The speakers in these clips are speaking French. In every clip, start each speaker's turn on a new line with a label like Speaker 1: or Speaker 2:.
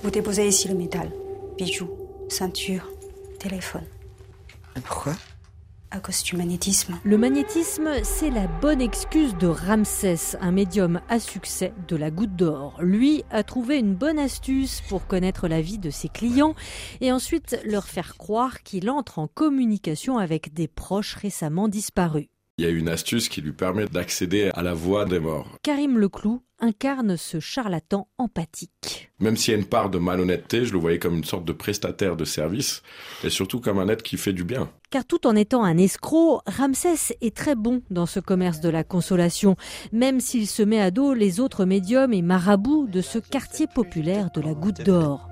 Speaker 1: Vous déposez ici le métal. Bijoux, ceinture, téléphone.
Speaker 2: Pourquoi?
Speaker 1: À cause du magnétisme.
Speaker 3: Le magnétisme, c'est la bonne excuse de Ramsès, un médium à succès de la goutte d'or. Lui a trouvé une bonne astuce pour connaître la vie de ses clients et ensuite leur faire croire qu'il entre en communication avec des proches récemment disparus.
Speaker 4: Il y a une astuce qui lui permet d'accéder à la voix des morts.
Speaker 3: Karim Leclou incarne ce charlatan empathique.
Speaker 4: Même s'il y a une part de malhonnêteté, je le voyais comme une sorte de prestataire de service et surtout comme un être qui fait du bien.
Speaker 3: Car tout en étant un escroc, Ramsès est très bon dans ce commerce de la consolation, même s'il se met à dos les autres médiums et marabouts de ce quartier populaire de la Goutte d'Or.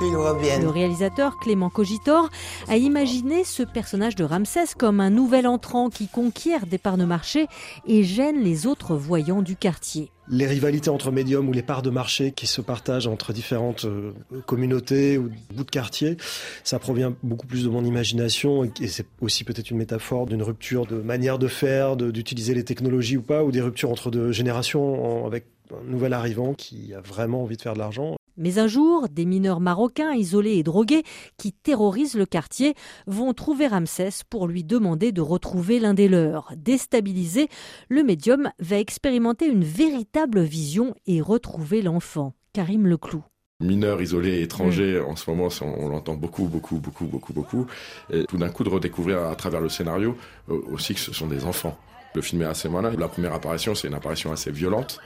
Speaker 3: Le réalisateur Clément Cogitor a imaginé ce personnage de Ramsès comme un nouvel entrant qui conquiert des parts de marché et gêne les autres voyants du quartier.
Speaker 5: Les rivalités entre médiums ou les parts de marché qui se partagent entre différentes euh, communautés ou bouts de quartier, ça provient beaucoup plus de mon imagination et c'est aussi peut-être une métaphore d'une rupture de manière de faire, d'utiliser les technologies ou pas, ou des ruptures entre deux générations avec un nouvel arrivant qui a vraiment envie de faire de l'argent.
Speaker 3: Mais un jour, des mineurs marocains isolés et drogués qui terrorisent le quartier vont trouver Ramsès pour lui demander de retrouver l'un des leurs. Déstabilisé, le médium va expérimenter une véritable vision et retrouver l'enfant. Karim Leclou
Speaker 4: mineurs isolés étrangers, mm. en ce moment, on l'entend beaucoup, beaucoup, beaucoup, beaucoup, beaucoup. Et tout d'un coup, de redécouvrir à travers le scénario euh, aussi que ce sont des enfants. Le film est assez malin. La première apparition, c'est une apparition assez violente.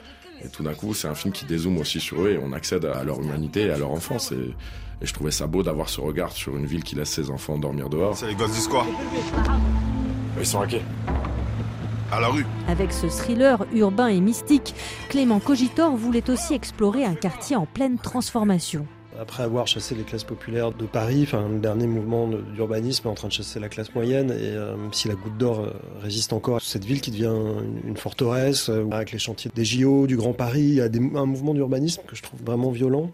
Speaker 4: Et tout d'un coup, c'est un film qui dézoome aussi sur eux et on accède à leur humanité et à leur enfance. Et, je trouvais ça beau d'avoir ce regard sur une ville qui laisse ses enfants dormir dehors.
Speaker 6: C'est les gosses du quoi
Speaker 4: Ils sont hackés.
Speaker 6: À la rue.
Speaker 3: Avec ce thriller urbain et mystique, Clément Cogitor voulait aussi explorer un quartier en pleine transformation.
Speaker 5: Après avoir chassé les classes populaires de Paris, enfin, le dernier mouvement d'urbanisme est en train de chasser la classe moyenne. Et euh, si la goutte d'or euh, résiste encore cette ville qui devient une, forteresse, euh, avec les chantiers des JO, du Grand Paris, il y a un mouvement d'urbanisme que je trouve vraiment violent.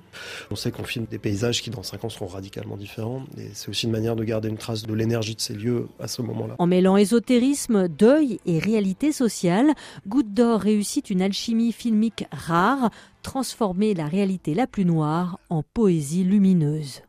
Speaker 5: On sait qu'on filme des paysages qui dans 5 ans seront radicalement différents. Et c'est aussi une manière de garder une trace de l'énergie de ces lieux à ce moment-là.
Speaker 3: En mêlant ésotérisme, deuil et réalité sociale, Goutte d'or réussit une alchimie filmique rare transformer la réalité la plus noire en poésie lumineuse.